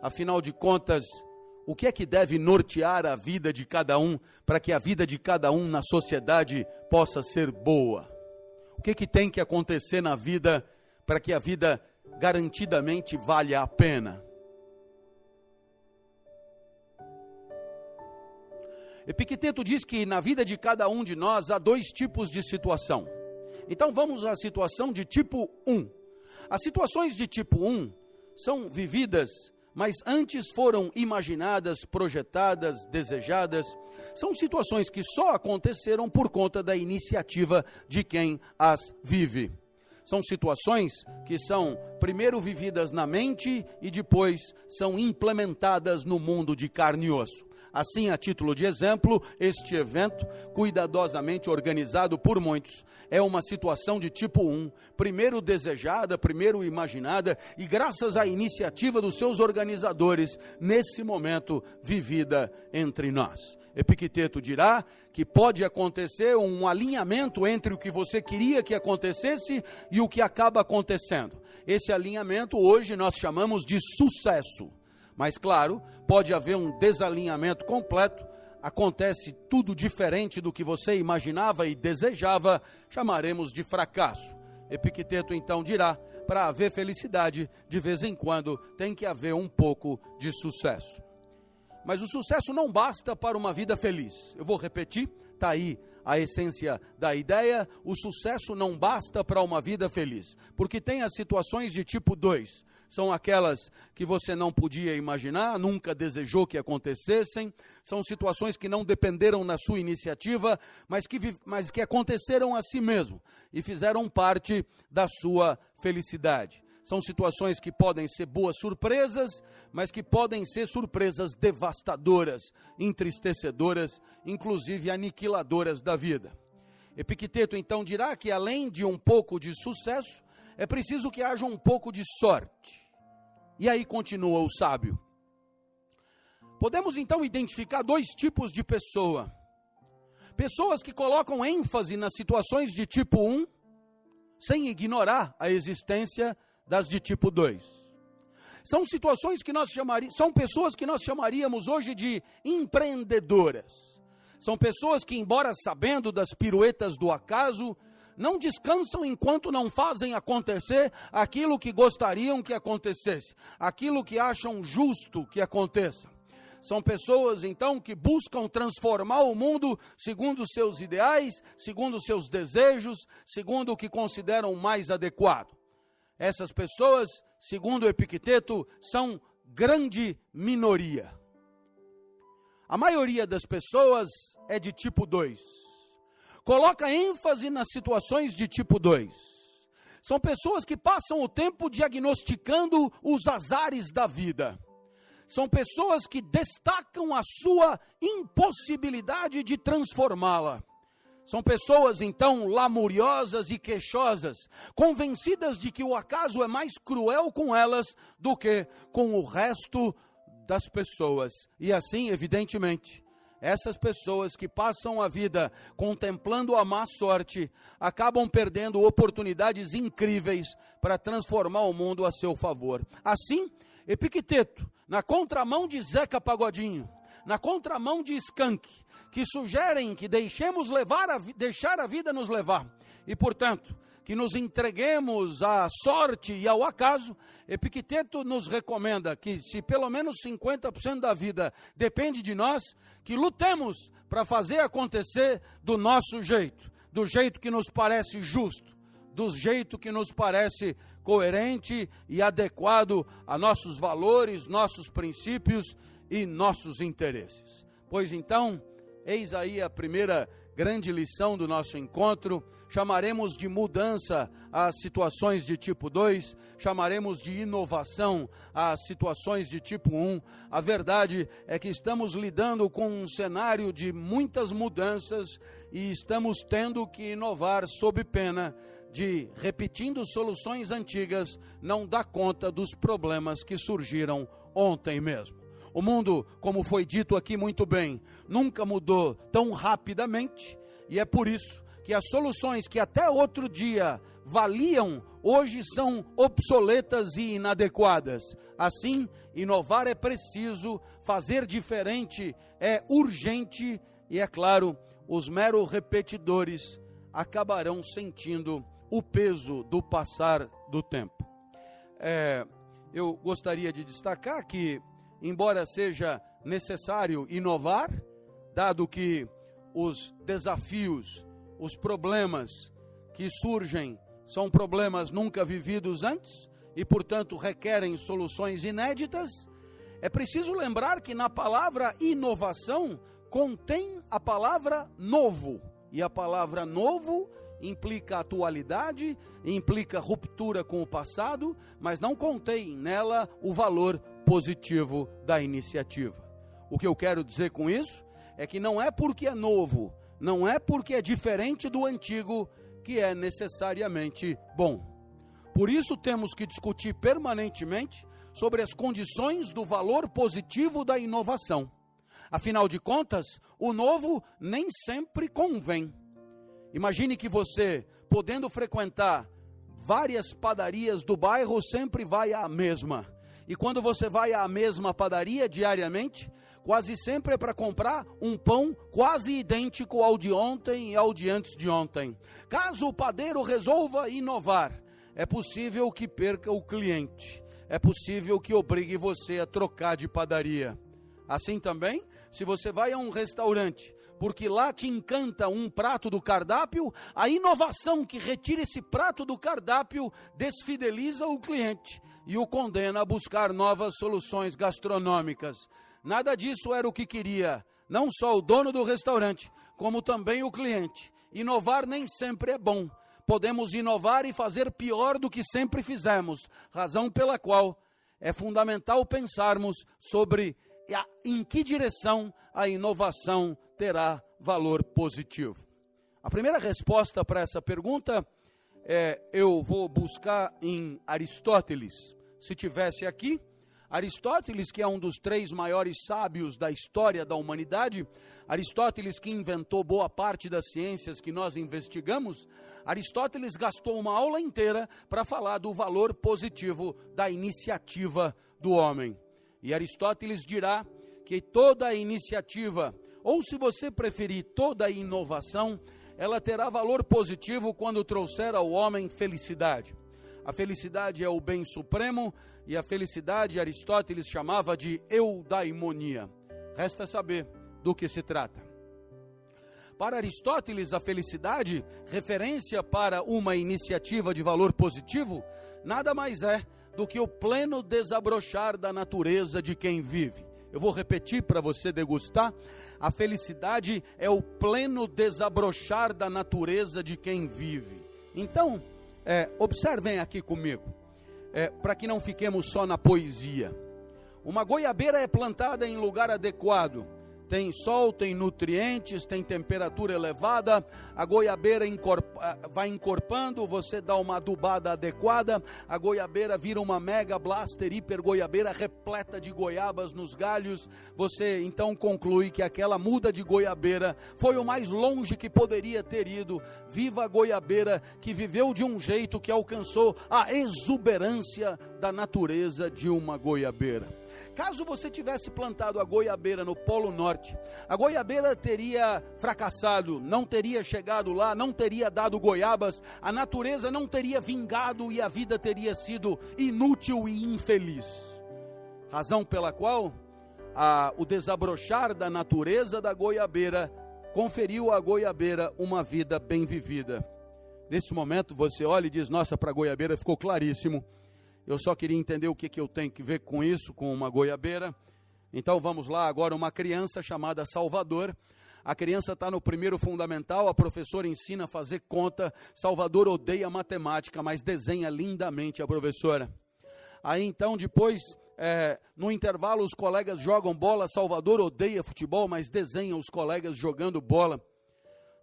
Afinal de contas, o que é que deve nortear a vida de cada um para que a vida de cada um na sociedade possa ser boa? O que é que tem que acontecer na vida para que a vida garantidamente valha a pena? Epicteto diz que na vida de cada um de nós há dois tipos de situação. Então vamos à situação de tipo 1. As situações de tipo 1 são vividas, mas antes foram imaginadas, projetadas, desejadas. São situações que só aconteceram por conta da iniciativa de quem as vive. São situações que são primeiro vividas na mente e depois são implementadas no mundo de carne e osso. Assim, a título de exemplo, este evento, cuidadosamente organizado por muitos, é uma situação de tipo 1, primeiro desejada, primeiro imaginada e, graças à iniciativa dos seus organizadores, nesse momento vivida entre nós. Epicteto dirá que pode acontecer um alinhamento entre o que você queria que acontecesse e o que acaba acontecendo. Esse alinhamento hoje nós chamamos de sucesso. Mas, claro, pode haver um desalinhamento completo, acontece tudo diferente do que você imaginava e desejava, chamaremos de fracasso. Epicteto então dirá: para haver felicidade, de vez em quando tem que haver um pouco de sucesso. Mas o sucesso não basta para uma vida feliz. Eu vou repetir, está aí a essência da ideia, o sucesso não basta para uma vida feliz, porque tem as situações de tipo 2. São aquelas que você não podia imaginar, nunca desejou que acontecessem, são situações que não dependeram na sua iniciativa, mas que, mas que aconteceram a si mesmo e fizeram parte da sua felicidade. São situações que podem ser boas surpresas, mas que podem ser surpresas devastadoras, entristecedoras, inclusive aniquiladoras da vida. Epicteto então dirá que além de um pouco de sucesso, é preciso que haja um pouco de sorte. E aí continua o sábio. Podemos então identificar dois tipos de pessoa: pessoas que colocam ênfase nas situações de tipo 1, sem ignorar a existência das de tipo 2. São situações que nós chamaríamos, são pessoas que nós chamaríamos hoje de empreendedoras. São pessoas que, embora sabendo das piruetas do acaso, não descansam enquanto não fazem acontecer aquilo que gostariam que acontecesse, aquilo que acham justo que aconteça. São pessoas, então, que buscam transformar o mundo segundo os seus ideais, segundo os seus desejos, segundo o que consideram mais adequado. Essas pessoas, segundo Epicteto, são grande minoria. A maioria das pessoas é de tipo 2. Coloca ênfase nas situações de tipo 2. São pessoas que passam o tempo diagnosticando os azares da vida. São pessoas que destacam a sua impossibilidade de transformá-la. São pessoas então lamuriosas e queixosas, convencidas de que o acaso é mais cruel com elas do que com o resto das pessoas. E assim, evidentemente, essas pessoas que passam a vida contemplando a má sorte acabam perdendo oportunidades incríveis para transformar o mundo a seu favor. Assim, Epicteto, na contramão de Zeca Pagodinho, na contramão de Skank, que sugerem que deixemos levar a, deixar a vida nos levar e, portanto, que nos entreguemos à sorte e ao acaso, Epicteto nos recomenda que, se pelo menos 50% da vida depende de nós, que lutemos para fazer acontecer do nosso jeito, do jeito que nos parece justo, do jeito que nos parece coerente e adequado a nossos valores, nossos princípios e nossos interesses. Pois então, Eis aí a primeira grande lição do nosso encontro. Chamaremos de mudança as situações de tipo 2, chamaremos de inovação as situações de tipo 1. Um. A verdade é que estamos lidando com um cenário de muitas mudanças e estamos tendo que inovar sob pena de, repetindo soluções antigas, não dar conta dos problemas que surgiram ontem mesmo. O mundo, como foi dito aqui muito bem, nunca mudou tão rapidamente, e é por isso que as soluções que até outro dia valiam, hoje são obsoletas e inadequadas. Assim, inovar é preciso, fazer diferente é urgente e, é claro, os meros repetidores acabarão sentindo o peso do passar do tempo. É, eu gostaria de destacar que, embora seja necessário inovar, dado que os desafios, os problemas que surgem são problemas nunca vividos antes e, portanto, requerem soluções inéditas, é preciso lembrar que na palavra inovação contém a palavra novo, e a palavra novo implica atualidade, implica ruptura com o passado, mas não contém nela o valor positivo da iniciativa. O que eu quero dizer com isso é que não é porque é novo, não é porque é diferente do antigo que é necessariamente bom. Por isso temos que discutir permanentemente sobre as condições do valor positivo da inovação. Afinal de contas, o novo nem sempre convém. Imagine que você, podendo frequentar várias padarias do bairro, sempre vai à mesma. E quando você vai à mesma padaria diariamente, quase sempre é para comprar um pão quase idêntico ao de ontem e ao de antes de ontem. Caso o padeiro resolva inovar, é possível que perca o cliente, é possível que obrigue você a trocar de padaria. Assim também, se você vai a um restaurante porque lá te encanta um prato do cardápio, a inovação que retira esse prato do cardápio desfideliza o cliente e o condena a buscar novas soluções gastronômicas. Nada disso era o que queria, não só o dono do restaurante, como também o cliente. Inovar nem sempre é bom. Podemos inovar e fazer pior do que sempre fizemos, razão pela qual é fundamental pensarmos sobre em que direção a inovação terá valor positivo? A primeira resposta para essa pergunta é, eu vou buscar em Aristóteles. Se tivesse aqui, Aristóteles, que é um dos três maiores sábios da história da humanidade, Aristóteles que inventou boa parte das ciências que nós investigamos, Aristóteles gastou uma aula inteira para falar do valor positivo da iniciativa do homem. E Aristóteles dirá que toda iniciativa ou se você preferir toda inovação, ela terá valor positivo quando trouxer ao homem felicidade. A felicidade é o bem supremo e a felicidade Aristóteles chamava de eudaimonia. Resta saber do que se trata. Para Aristóteles, a felicidade, referência para uma iniciativa de valor positivo, nada mais é do que o pleno desabrochar da natureza de quem vive. Eu vou repetir para você degustar. A felicidade é o pleno desabrochar da natureza de quem vive. Então, é, observem aqui comigo, é, para que não fiquemos só na poesia. Uma goiabeira é plantada em lugar adequado tem sol, tem nutrientes, tem temperatura elevada, a goiabeira encorpa, vai encorpando, você dá uma adubada adequada, a goiabeira vira uma mega blaster hiper goiabeira repleta de goiabas nos galhos, você então conclui que aquela muda de goiabeira foi o mais longe que poderia ter ido. Viva a goiabeira que viveu de um jeito que alcançou a exuberância da natureza de uma goiabeira. Caso você tivesse plantado a goiabeira no Polo Norte, a goiabeira teria fracassado, não teria chegado lá, não teria dado goiabas, a natureza não teria vingado e a vida teria sido inútil e infeliz. Razão pela qual a, o desabrochar da natureza da goiabeira conferiu à goiabeira uma vida bem vivida. Nesse momento você olha e diz: Nossa, para a goiabeira ficou claríssimo eu só queria entender o que, que eu tenho que ver com isso, com uma goiabeira. Então vamos lá, agora uma criança chamada Salvador. A criança está no primeiro fundamental, a professora ensina a fazer conta. Salvador odeia matemática, mas desenha lindamente a professora. Aí então, depois, é, no intervalo, os colegas jogam bola. Salvador odeia futebol, mas desenha os colegas jogando bola.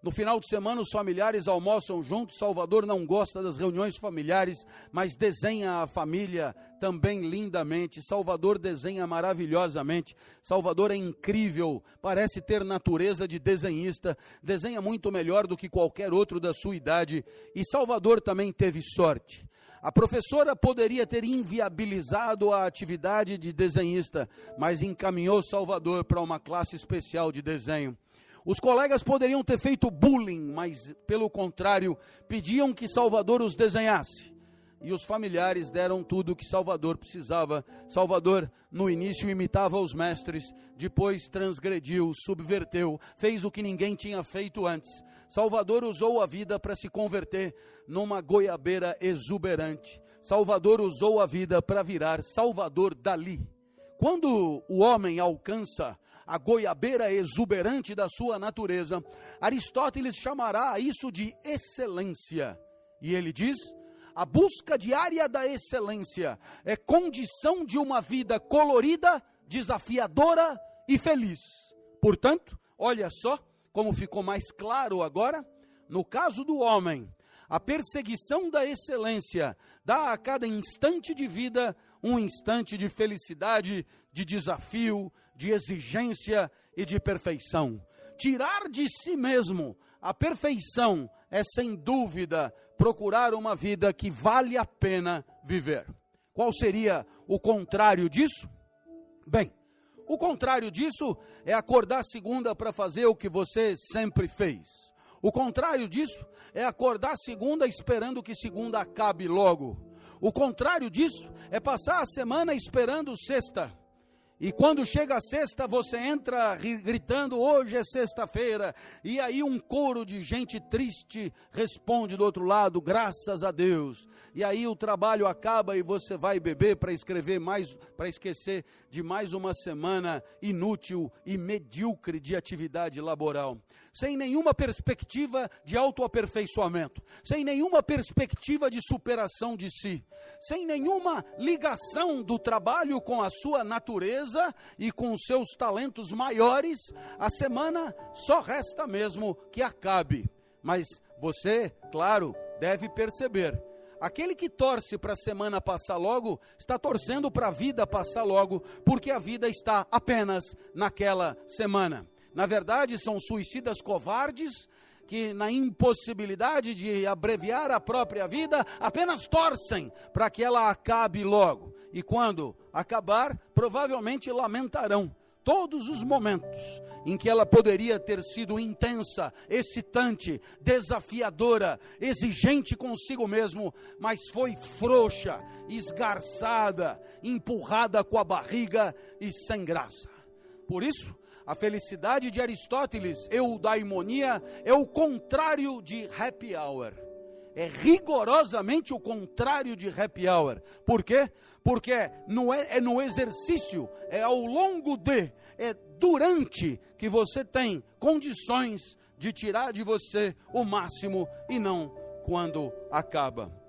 No final de semana, os familiares almoçam juntos. Salvador não gosta das reuniões familiares, mas desenha a família também lindamente. Salvador desenha maravilhosamente. Salvador é incrível, parece ter natureza de desenhista. Desenha muito melhor do que qualquer outro da sua idade. E Salvador também teve sorte. A professora poderia ter inviabilizado a atividade de desenhista, mas encaminhou Salvador para uma classe especial de desenho. Os colegas poderiam ter feito bullying, mas pelo contrário, pediam que Salvador os desenhasse. E os familiares deram tudo o que Salvador precisava. Salvador, no início, imitava os mestres, depois transgrediu, subverteu, fez o que ninguém tinha feito antes. Salvador usou a vida para se converter numa goiabeira exuberante. Salvador usou a vida para virar Salvador Dali. Quando o homem alcança a goiabeira exuberante da sua natureza, Aristóteles chamará isso de excelência. E ele diz: a busca diária da excelência é condição de uma vida colorida, desafiadora e feliz. Portanto, olha só como ficou mais claro agora, no caso do homem, a perseguição da excelência dá a cada instante de vida um instante de felicidade, de desafio, de exigência e de perfeição. Tirar de si mesmo a perfeição é, sem dúvida, procurar uma vida que vale a pena viver. Qual seria o contrário disso? Bem, o contrário disso é acordar segunda para fazer o que você sempre fez. O contrário disso é acordar segunda esperando que segunda acabe logo. O contrário disso é passar a semana esperando sexta. E quando chega a sexta, você entra gritando: hoje é sexta-feira. E aí um coro de gente triste responde do outro lado: graças a Deus. E aí o trabalho acaba e você vai beber para escrever mais, para esquecer de mais uma semana inútil e medíocre de atividade laboral. Sem nenhuma perspectiva de autoaperfeiçoamento, sem nenhuma perspectiva de superação de si, sem nenhuma ligação do trabalho com a sua natureza e com seus talentos maiores, a semana só resta mesmo que acabe. Mas você, claro, deve perceber Aquele que torce para a semana passar logo, está torcendo para a vida passar logo, porque a vida está apenas naquela semana. Na verdade, são suicidas covardes que, na impossibilidade de abreviar a própria vida, apenas torcem para que ela acabe logo. E quando acabar, provavelmente lamentarão todos os momentos em que ela poderia ter sido intensa, excitante, desafiadora, exigente consigo mesmo, mas foi frouxa, esgarçada, empurrada com a barriga e sem graça. Por isso, a felicidade de Aristóteles, eudaimonia, é o contrário de happy hour. É rigorosamente o contrário de happy hour. Por quê? Porque é, é no exercício, é ao longo de, é durante que você tem condições de tirar de você o máximo e não quando acaba.